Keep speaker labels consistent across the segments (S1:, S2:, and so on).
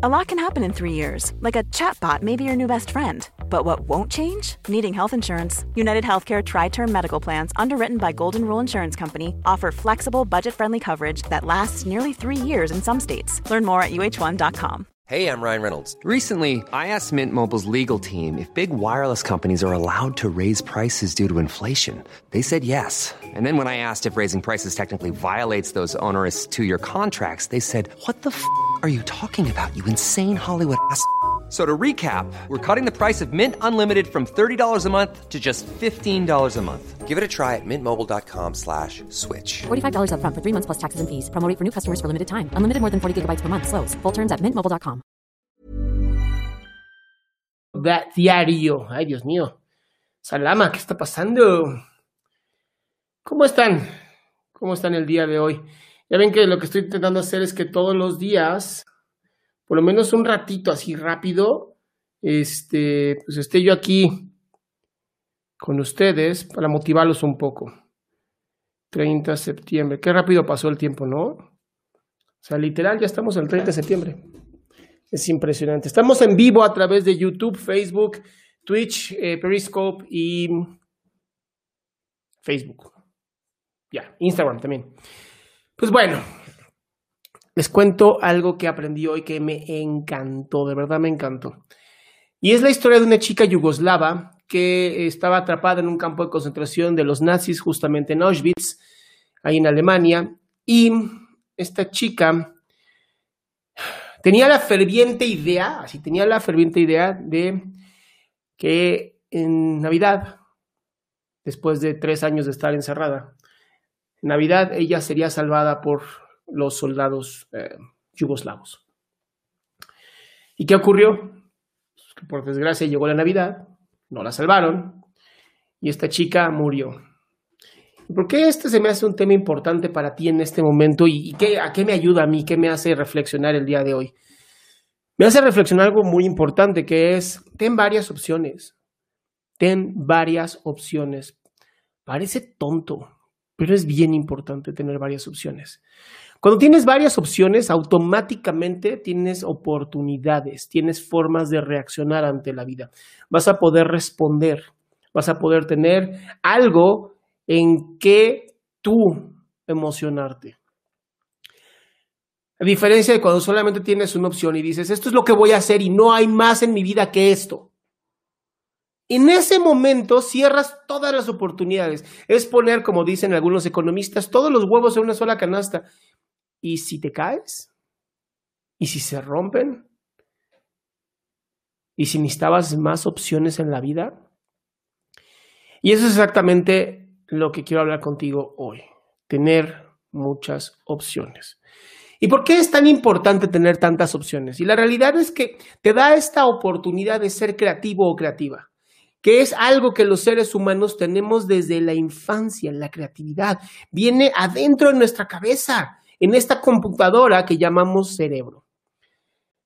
S1: A lot can happen in three years, like a chatbot may be your new best friend. But what won't change? Needing health insurance. United Healthcare Tri Term Medical Plans, underwritten by Golden Rule Insurance Company, offer flexible, budget friendly coverage that lasts nearly three years in some states. Learn more at uh1.com.
S2: Hey, I'm Ryan Reynolds. Recently, I asked Mint Mobile's legal team if big wireless companies are allowed to raise prices due to inflation. They said yes. And then when I asked if raising prices technically violates those onerous two year contracts, they said, What the f are you talking about, you insane Hollywood ass? So to recap, we're cutting the price of Mint Unlimited from $30 a month to just $15 a month. Give it a try at mintmobile.com slash switch.
S3: $45 upfront for three months plus taxes and fees. Promo for new customers for limited time. Unlimited more than 40 gigabytes per month. Slows. Full terms at mintmobile.com.
S4: Da- diario. Ay, Dios mío. Salama, ¿qué está pasando? ¿Cómo están? ¿Cómo están el día de hoy? Ya ven que lo que estoy intentando hacer es que todos los días, por lo menos un ratito así rápido, este, pues esté yo aquí con ustedes para motivarlos un poco. 30 de septiembre. Qué rápido pasó el tiempo, ¿no? O sea, literal, ya estamos el 30 de septiembre. Es impresionante. Estamos en vivo a través de YouTube, Facebook, Twitch, eh, Periscope y Facebook. Ya, Instagram también. Pues bueno, les cuento algo que aprendí hoy que me encantó, de verdad me encantó. Y es la historia de una chica yugoslava que estaba atrapada en un campo de concentración de los nazis, justamente en Auschwitz, ahí en Alemania. Y esta chica tenía la ferviente idea, así tenía la ferviente idea de que en Navidad, después de tres años de estar encerrada, Navidad ella sería salvada por los soldados eh, yugoslavos. ¿Y qué ocurrió? Pues por desgracia llegó la Navidad, no la salvaron y esta chica murió. ¿Y ¿Por qué este se me hace un tema importante para ti en este momento y, y qué, a qué me ayuda a mí, qué me hace reflexionar el día de hoy? Me hace reflexionar algo muy importante que es, ten varias opciones, ten varias opciones. Parece tonto, pero es bien importante tener varias opciones. Cuando tienes varias opciones, automáticamente tienes oportunidades, tienes formas de reaccionar ante la vida. Vas a poder responder, vas a poder tener algo en que tú emocionarte. A diferencia de cuando solamente tienes una opción y dices, esto es lo que voy a hacer y no hay más en mi vida que esto. En ese momento cierras todas las oportunidades. Es poner, como dicen algunos economistas, todos los huevos en una sola canasta. ¿Y si te caes? ¿Y si se rompen? ¿Y si necesitabas más opciones en la vida? Y eso es exactamente lo que quiero hablar contigo hoy. Tener muchas opciones. ¿Y por qué es tan importante tener tantas opciones? Y la realidad es que te da esta oportunidad de ser creativo o creativa, que es algo que los seres humanos tenemos desde la infancia, la creatividad. Viene adentro de nuestra cabeza, en esta computadora que llamamos cerebro.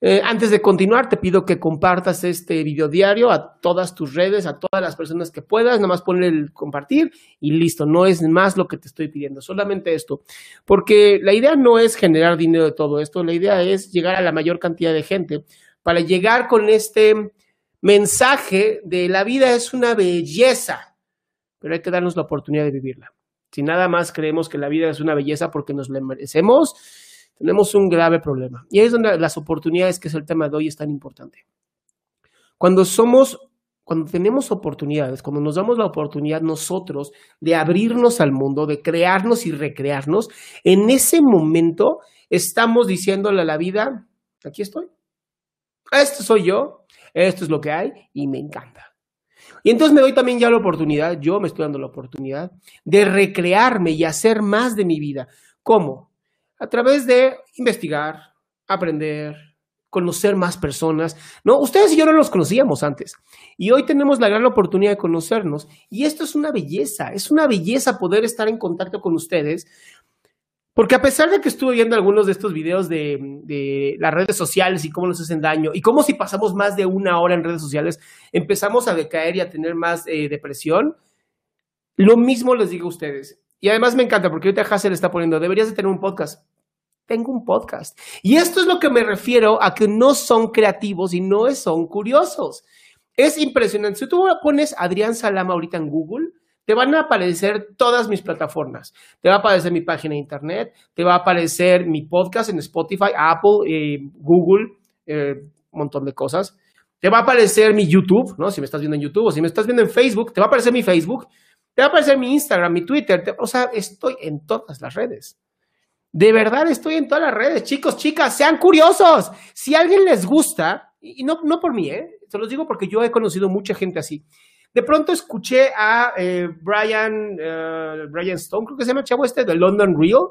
S4: Eh, antes de continuar, te pido que compartas este video diario a todas tus redes, a todas las personas que puedas, nada más ponle el compartir y listo, no es más lo que te estoy pidiendo, solamente esto, porque la idea no es generar dinero de todo esto, la idea es llegar a la mayor cantidad de gente para llegar con este mensaje de la vida es una belleza, pero hay que darnos la oportunidad de vivirla. Si nada más creemos que la vida es una belleza porque nos la merecemos, tenemos un grave problema. Y ahí es donde las oportunidades, que es el tema de hoy, es tan importante. Cuando somos, cuando tenemos oportunidades, cuando nos damos la oportunidad nosotros de abrirnos al mundo, de crearnos y recrearnos, en ese momento estamos diciéndole a la vida, aquí estoy. Esto soy yo, esto es lo que hay y me encanta. Y entonces me doy también ya la oportunidad, yo me estoy dando la oportunidad de recrearme y hacer más de mi vida. ¿Cómo? a través de investigar, aprender, conocer más personas. No, ustedes y yo no los conocíamos antes. Y hoy tenemos la gran oportunidad de conocernos. Y esto es una belleza, es una belleza poder estar en contacto con ustedes Porque a pesar de que estuve viendo algunos de estos videos de, las redes sociales y cómo nos hacen daño, y cómo si pasamos más de una hora en redes sociales empezamos a decaer y a tener más eh, depresión, lo mismo les digo a ustedes. Y además me encanta porque ahorita Hassel está poniendo, deberías de tener un podcast. Tengo un podcast. Y esto es lo que me refiero a que no son creativos y no son curiosos. Es impresionante. Si tú pones Adrián Salama ahorita en Google, te van a aparecer todas mis plataformas. Te va a aparecer mi página de internet, te va a aparecer mi podcast en Spotify, Apple, eh, Google, eh, un montón de cosas. Te va a aparecer mi YouTube, ¿no? Si me estás viendo en YouTube o si me estás viendo en Facebook, te va a aparecer mi Facebook, te va a aparecer mi Instagram, mi Twitter. o sea, estoy en todas las redes. De verdad estoy en todas las redes. Chicos, chicas, sean curiosos. Si a alguien les gusta, y no, no por mí, ¿eh? Se los digo porque yo he conocido mucha gente así. De pronto escuché a eh, Brian, eh, Brian Stone, creo que se llama el chavo este, de London Real.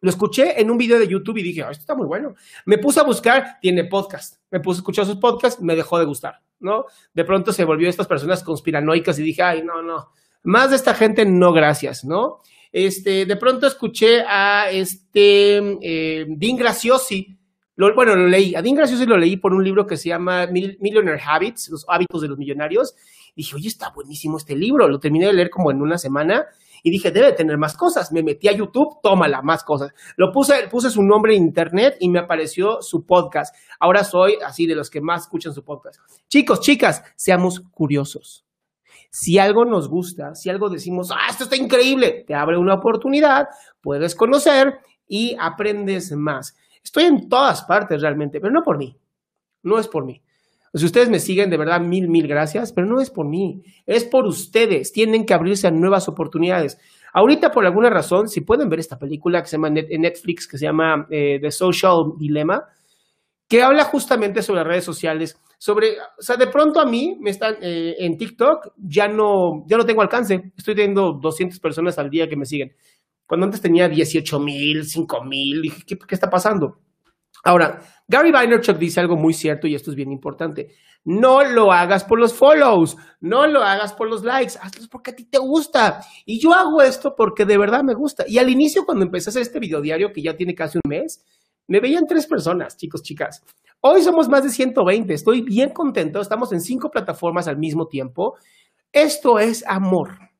S4: Lo escuché en un video de YouTube y dije, esto está muy bueno. Me puse a buscar, tiene podcast. Me puse a escuchar sus podcasts, me dejó de gustar, ¿no? De pronto se volvió estas personas conspiranoicas y dije, ay, no, no. Más de esta gente, no gracias, ¿no? Este, de pronto escuché a este eh, Dean Graciosi, bueno, lo leí. A Dean Graciosi lo leí por un libro que se llama Millionaire Habits, los hábitos de los millonarios. dije, oye, está buenísimo este libro. Lo terminé de leer como en una semana y dije, debe tener más cosas. Me metí a YouTube, tómala, más cosas. Lo puse, puse su nombre en internet y me apareció su podcast. Ahora soy así de los que más escuchan su podcast. Chicos, chicas, seamos curiosos. Si algo nos gusta, si algo decimos, ah, esto está increíble, te abre una oportunidad, puedes conocer y aprendes más. Estoy en todas partes realmente, pero no por mí. No es por mí. Si ustedes me siguen, de verdad, mil, mil gracias, pero no es por mí, es por ustedes. Tienen que abrirse a nuevas oportunidades. Ahorita, por alguna razón, si pueden ver esta película que se llama en Netflix, que se llama eh, The Social Dilemma, que habla justamente sobre las redes sociales, sobre, o sea, de pronto a mí me están eh, en TikTok, ya no, ya no tengo alcance, estoy teniendo 200 personas al día que me siguen. Cuando antes tenía 18 mil, 5 mil, dije, ¿qué, ¿qué está pasando? Ahora, Gary Vaynerchuk dice algo muy cierto y esto es bien importante. No lo hagas por los follows, no lo hagas por los likes, hazlo porque a ti te gusta. Y yo hago esto porque de verdad me gusta. Y al inicio, cuando empecé a hacer este video diario, que ya tiene casi un mes, me veían tres personas, chicos, chicas. Hoy somos más de 120, estoy bien contento, estamos en cinco plataformas al mismo tiempo. Esto es amor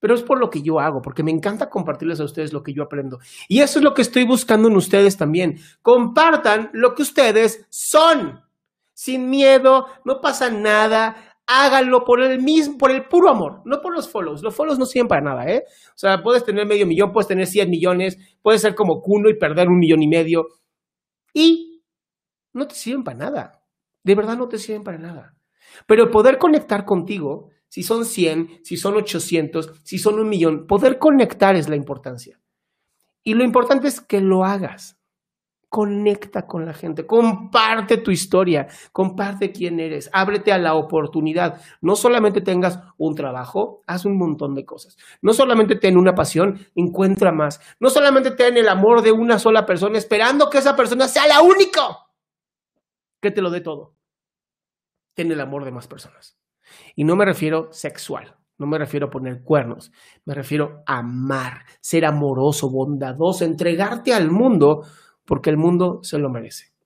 S4: pero es por lo que yo hago, porque me encanta compartirles a ustedes lo que yo aprendo. Y eso es lo que estoy buscando en ustedes también. Compartan lo que ustedes son, sin miedo, no pasa nada. Háganlo por el mismo, por el puro amor, no por los follows. Los follows no sirven para nada, ¿eh? O sea, puedes tener medio millón, puedes tener 100 millones, puedes ser como Kuno y perder un millón y medio. Y no te sirven para nada. De verdad no te sirven para nada. Pero poder conectar contigo si son 100, si son 800, si son un millón, poder conectar es la importancia. Y lo importante es que lo hagas. Conecta con la gente, comparte tu historia, comparte quién eres, ábrete a la oportunidad. No solamente tengas un trabajo, haz un montón de cosas. No solamente ten una pasión, encuentra más. No solamente ten el amor de una sola persona esperando que esa persona sea la única que te lo dé todo. Ten el amor de más personas. Y no me refiero sexual, no me refiero a poner cuernos, me refiero a amar, ser amoroso, bondadoso, entregarte al mundo porque el mundo se lo merece.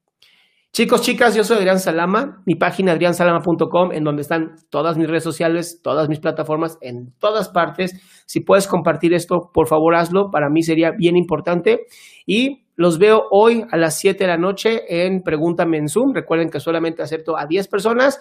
S4: Chicos, chicas, yo soy Adrián Salama, mi página adriansalama.com, en donde están todas mis redes sociales, todas mis plataformas, en todas partes. Si puedes compartir esto, por favor hazlo, para mí sería bien importante. Y los veo hoy a las 7 de la noche en Pregúntame en Zoom. Recuerden que solamente acepto a 10 personas.